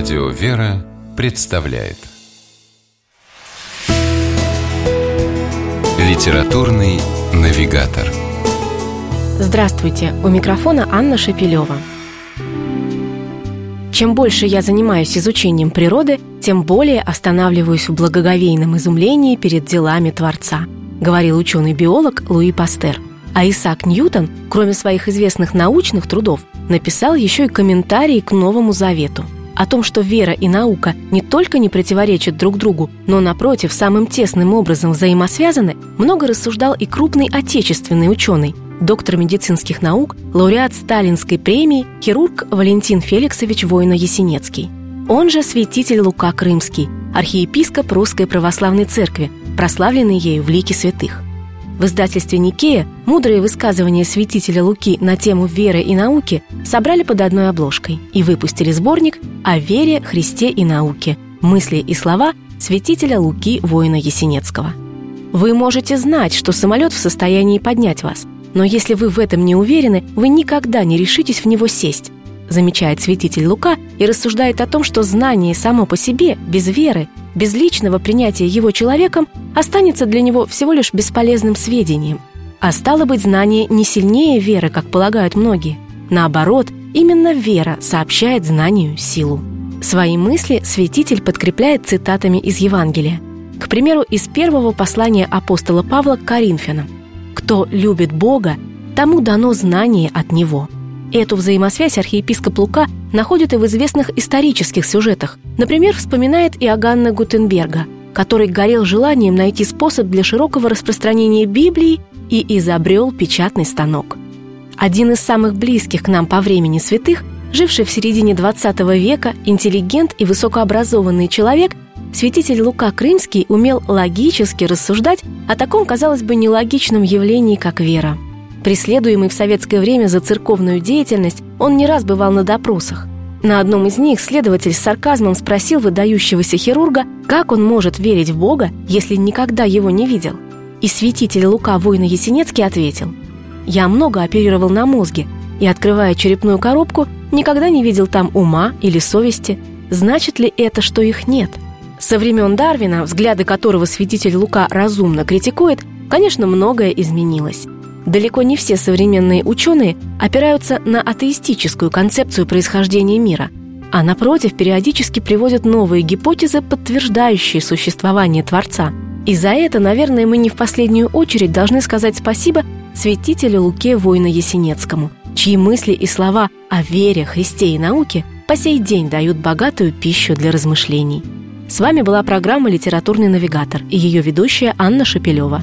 Радио «Вера» представляет Литературный навигатор Здравствуйте! У микрофона Анна Шапилева. Чем больше я занимаюсь изучением природы, тем более останавливаюсь в благоговейном изумлении перед делами Творца, говорил ученый-биолог Луи Пастер. А Исаак Ньютон, кроме своих известных научных трудов, написал еще и комментарии к Новому Завету – о том, что вера и наука не только не противоречат друг другу, но, напротив, самым тесным образом взаимосвязаны, много рассуждал и крупный отечественный ученый, доктор медицинских наук, лауреат Сталинской премии, хирург Валентин Феликсович Воина-Ясенецкий. Он же святитель Лука Крымский, архиепископ Русской Православной Церкви, прославленный ею в лике святых. В издательстве «Никея» мудрые высказывания святителя Луки на тему веры и науки собрали под одной обложкой и выпустили сборник о вере, Христе и науке «Мысли и слова святителя Луки воина Есенецкого». Вы можете знать, что самолет в состоянии поднять вас, но если вы в этом не уверены, вы никогда не решитесь в него сесть, замечает святитель Лука и рассуждает о том, что знание само по себе, без веры, без личного принятия его человеком, останется для него всего лишь бесполезным сведением. А стало быть, знание не сильнее веры, как полагают многие. Наоборот, именно вера сообщает знанию силу. Свои мысли святитель подкрепляет цитатами из Евангелия. К примеру, из первого послания апостола Павла к Коринфянам. «Кто любит Бога, тому дано знание от Него». Эту взаимосвязь архиепископ Лука находит и в известных исторических сюжетах. Например, вспоминает Иоганна Гутенберга, который горел желанием найти способ для широкого распространения Библии и изобрел печатный станок. Один из самых близких к нам по времени святых, живший в середине XX века, интеллигент и высокообразованный человек, святитель Лука Крымский умел логически рассуждать о таком, казалось бы, нелогичном явлении, как вера – Преследуемый в советское время за церковную деятельность, он не раз бывал на допросах. На одном из них следователь с сарказмом спросил выдающегося хирурга, как он может верить в Бога, если никогда его не видел. И святитель Лука Война Есенецкий ответил, «Я много оперировал на мозге, и, открывая черепную коробку, никогда не видел там ума или совести. Значит ли это, что их нет?» Со времен Дарвина, взгляды которого святитель Лука разумно критикует, конечно, многое изменилось. Далеко не все современные ученые опираются на атеистическую концепцию происхождения мира, а напротив периодически приводят новые гипотезы, подтверждающие существование Творца. И за это, наверное, мы не в последнюю очередь должны сказать спасибо святителю Луке Воина Есенецкому, чьи мысли и слова о вере, Христе и науке по сей день дают богатую пищу для размышлений. С вами была программа «Литературный навигатор» и ее ведущая Анна Шапилева.